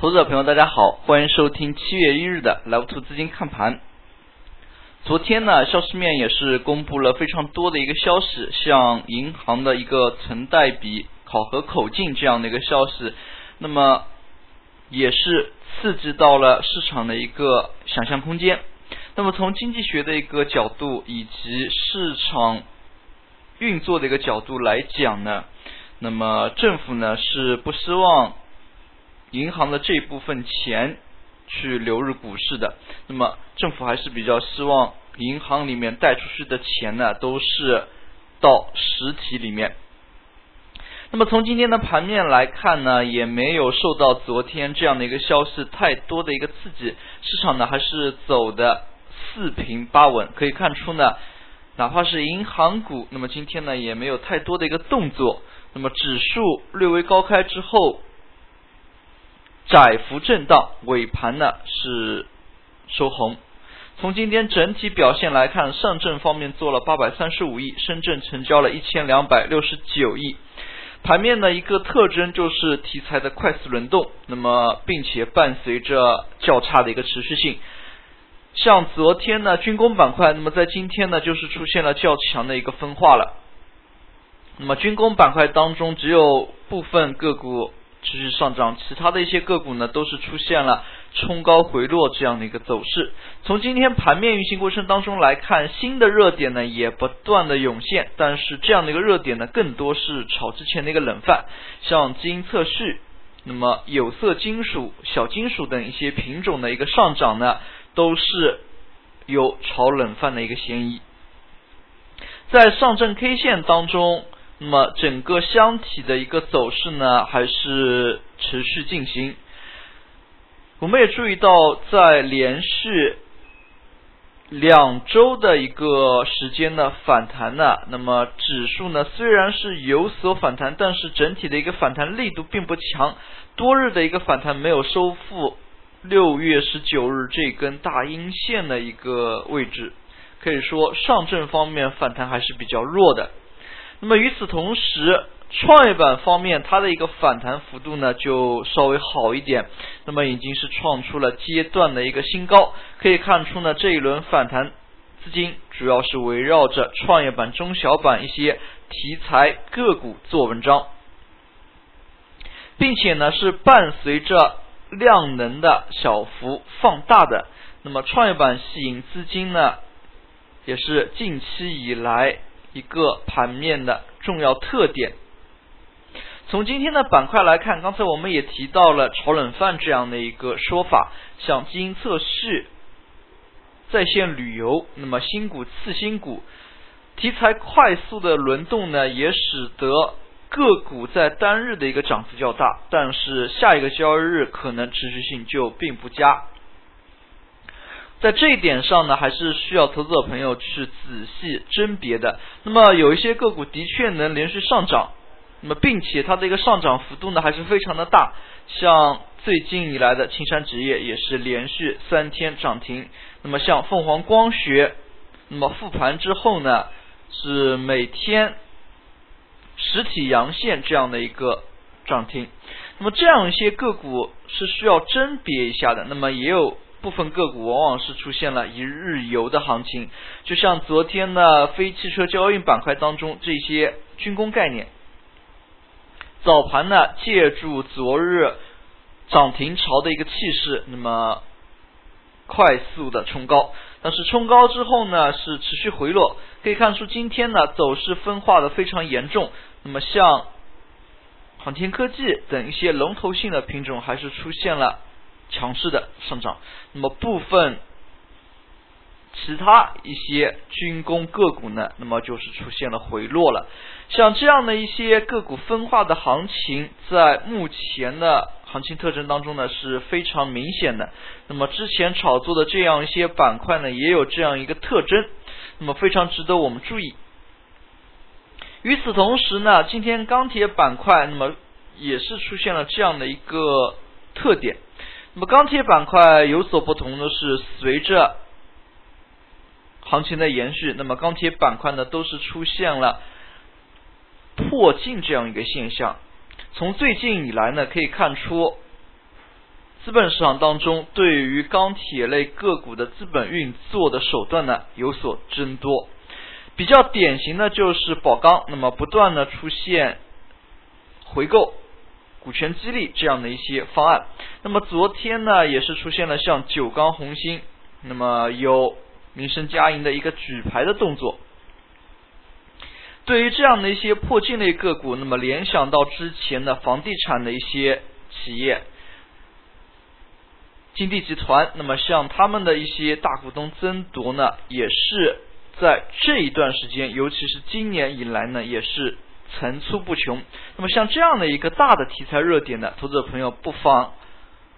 投资者朋友，大家好，欢迎收听七月一日的 Live Two 资金看盘。昨天呢，消息面也是公布了非常多的一个消息，像银行的一个存贷比考核口径这样的一个消息，那么也是刺激到了市场的一个想象空间。那么从经济学的一个角度以及市场运作的一个角度来讲呢，那么政府呢是不希望。银行的这一部分钱去流入股市的，那么政府还是比较希望银行里面贷出去的钱呢，都是到实体里面。那么从今天的盘面来看呢，也没有受到昨天这样的一个消息太多的一个刺激，市场呢还是走的四平八稳。可以看出呢，哪怕是银行股，那么今天呢也没有太多的一个动作。那么指数略微高开之后。窄幅震荡，尾盘呢是收红。从今天整体表现来看，上证方面做了八百三十五亿，深圳成交了一千两百六十九亿。盘面的一个特征就是题材的快速轮动，那么并且伴随着较差的一个持续性。像昨天呢军工板块，那么在今天呢就是出现了较强的一个分化了。那么军工板块当中，只有部分个股。持续上涨，其他的一些个股呢，都是出现了冲高回落这样的一个走势。从今天盘面运行过程当中来看，新的热点呢也不断的涌现，但是这样的一个热点呢，更多是炒之前的一个冷饭，像基因测序、那么有色金属、小金属等一些品种的一个上涨呢，都是有炒冷饭的一个嫌疑。在上证 K 线当中。那么整个箱体的一个走势呢，还是持续进行。我们也注意到，在连续两周的一个时间的反弹呢，那么指数呢虽然是有所反弹，但是整体的一个反弹力度并不强，多日的一个反弹没有收复六月十九日这根大阴线的一个位置，可以说上证方面反弹还是比较弱的。那么与此同时，创业板方面它的一个反弹幅度呢就稍微好一点，那么已经是创出了阶段的一个新高。可以看出呢，这一轮反弹资金主要是围绕着创业板、中小板一些题材个股做文章，并且呢是伴随着量能的小幅放大的。那么创业板吸引资金呢，也是近期以来。一个盘面的重要特点。从今天的板块来看，刚才我们也提到了炒冷饭这样的一个说法，像基因测序、在线旅游，那么新股次新股题材快速的轮动呢，也使得个股在单日的一个涨幅较大，但是下一个交易日可能持续性就并不佳。在这一点上呢，还是需要投资者朋友去仔细甄别的。那么有一些个股的确能连续上涨，那么并且它的一个上涨幅度呢还是非常的大，像最近以来的青山纸业也是连续三天涨停。那么像凤凰光学，那么复盘之后呢是每天实体阳线这样的一个涨停。那么这样一些个股是需要甄别一下的。那么也有。部分个股往往是出现了一日游的行情，就像昨天的非汽车交易板块当中这些军工概念，早盘呢借助昨日涨停潮的一个气势，那么快速的冲高，但是冲高之后呢是持续回落，可以看出今天呢走势分化的非常严重，那么像航天科技等一些龙头性的品种还是出现了。强势的上涨，那么部分其他一些军工个股呢，那么就是出现了回落了。像这样的一些个股分化的行情，在目前的行情特征当中呢是非常明显的。那么之前炒作的这样一些板块呢，也有这样一个特征，那么非常值得我们注意。与此同时呢，今天钢铁板块那么也是出现了这样的一个特点。那么钢铁板块有所不同的是，随着行情的延续，那么钢铁板块呢都是出现了破净这样一个现象。从最近以来呢，可以看出资本市场当中对于钢铁类个股的资本运作的手段呢有所增多。比较典型的就是宝钢，那么不断的出现回购、股权激励这样的一些方案。那么昨天呢，也是出现了像九钢、红星，那么有民生佳银的一个举牌的动作。对于这样的一些破净类个股，那么联想到之前的房地产的一些企业，金地集团，那么像他们的一些大股东争夺呢，也是在这一段时间，尤其是今年以来呢，也是层出不穷。那么像这样的一个大的题材热点呢，投资者朋友不妨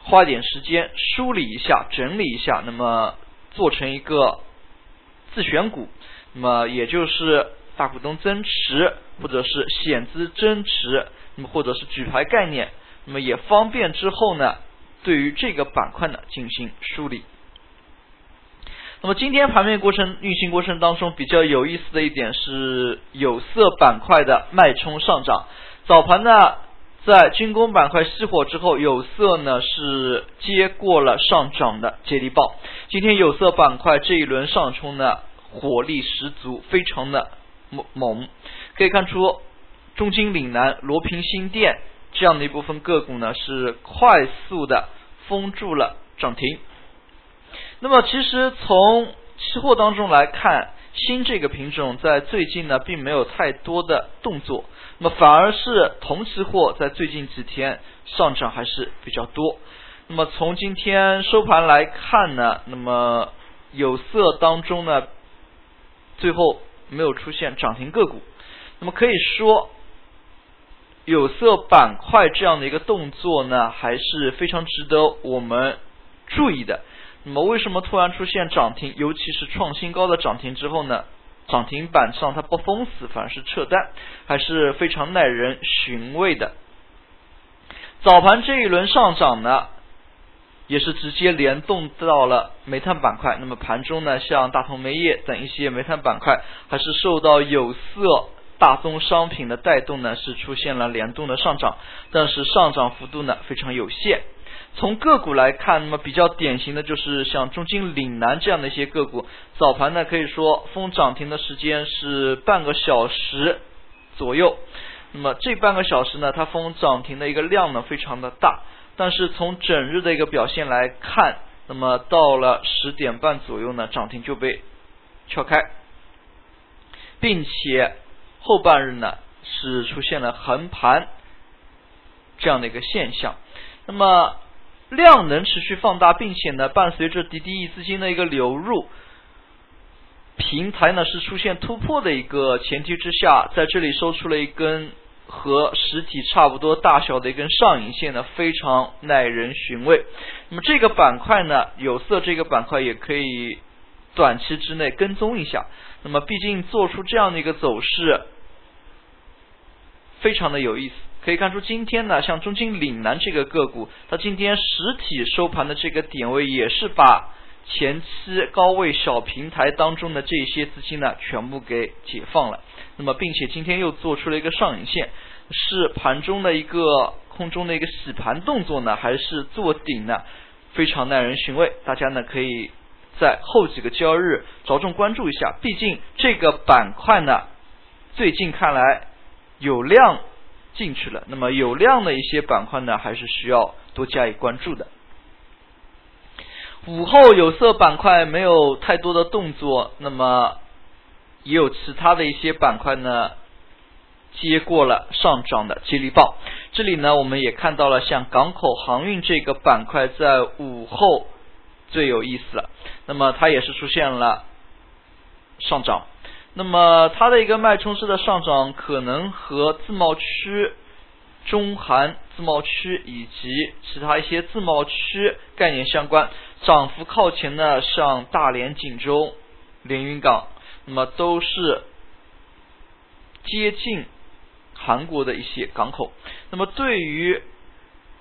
花点时间梳理一下、整理一下，那么做成一个自选股，那么也就是。大股东增持，或者是险资增持，那么或者是举牌概念，那么也方便之后呢，对于这个板块呢进行梳理。那么今天盘面过程运行过程当中比较有意思的一点是有色板块的脉冲上涨。早盘呢，在军工板块熄火之后，有色呢是接过了上涨的接力棒。今天有色板块这一轮上冲呢，火力十足，非常的。猛猛，可以看出中金岭南、罗平新电这样的一部分个股呢，是快速的封住了涨停。那么，其实从期货当中来看，新这个品种在最近呢，并没有太多的动作，那么反而是铜期货在最近几天上涨还是比较多。那么从今天收盘来看呢，那么有色当中呢，最后。没有出现涨停个股，那么可以说有色板块这样的一个动作呢，还是非常值得我们注意的。那么为什么突然出现涨停，尤其是创新高的涨停之后呢？涨停板上它不封死，反而是撤单，还是非常耐人寻味的。早盘这一轮上涨呢？也是直接联动到了煤炭板块，那么盘中呢，像大同煤业等一些煤炭板块，还是受到有色大宗商品的带动呢，是出现了联动的上涨，但是上涨幅度呢非常有限。从个股来看，那么比较典型的就是像中金岭南这样的一些个股，早盘呢可以说封涨停的时间是半个小时左右，那么这半个小时呢，它封涨停的一个量呢非常的大。但是从整日的一个表现来看，那么到了十点半左右呢，涨停就被撬开，并且后半日呢是出现了横盘这样的一个现象。那么量能持续放大，并且呢伴随着滴滴 E 资金的一个流入，平台呢是出现突破的一个前提之下，在这里收出了一根。和实体差不多大小的一根上影线呢，非常耐人寻味。那么这个板块呢，有色这个板块也可以短期之内跟踪一下。那么毕竟做出这样的一个走势，非常的有意思。可以看出今天呢，像中金岭南这个个股，它今天实体收盘的这个点位也是把。前期高位小平台当中的这些资金呢，全部给解放了。那么，并且今天又做出了一个上影线，是盘中的一个空中的一个洗盘动作呢，还是做顶呢？非常耐人寻味。大家呢可以在后几个交易日着重关注一下。毕竟这个板块呢，最近看来有量进去了。那么有量的一些板块呢，还是需要多加以关注的。午后有色板块没有太多的动作，那么也有其他的一些板块呢接过了上涨的接力棒。这里呢，我们也看到了像港口航运这个板块在午后最有意思了，那么它也是出现了上涨。那么它的一个脉冲式的上涨，可能和自贸区。中韩自贸区以及其他一些自贸区概念相关，涨幅靠前的像大连、锦州、连云港，那么都是接近韩国的一些港口。那么对于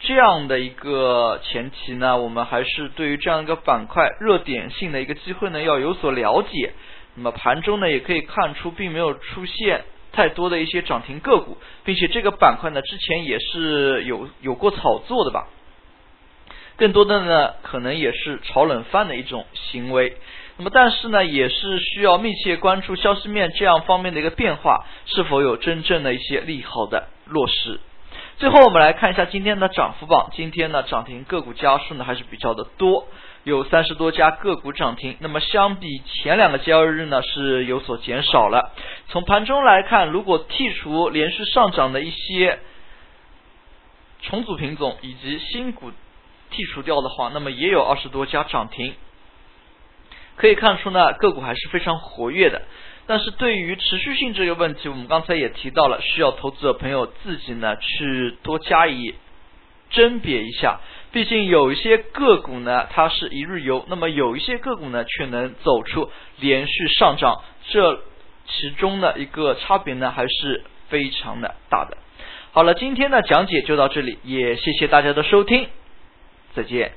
这样的一个前提呢，我们还是对于这样一个板块热点性的一个机会呢要有所了解。那么盘中呢也可以看出，并没有出现。太多的一些涨停个股，并且这个板块呢之前也是有有过炒作的吧。更多的呢可能也是炒冷饭的一种行为。那么但是呢也是需要密切关注消息面这样方面的一个变化，是否有真正的一些利好的落实。最后我们来看一下今天的涨幅榜，今天呢涨停个股家数呢还是比较的多。有三十多家个股涨停，那么相比前两个交易日呢是有所减少了。从盘中来看，如果剔除连续上涨的一些重组品种以及新股剔除掉的话，那么也有二十多家涨停。可以看出呢，个股还是非常活跃的。但是对于持续性这个问题，我们刚才也提到了，需要投资者朋友自己呢去多加以甄别一下。毕竟有一些个股呢，它是一日游，那么有一些个股呢，却能走出连续上涨，这其中的一个差别呢，还是非常的大的。好了，今天的讲解就到这里，也谢谢大家的收听，再见。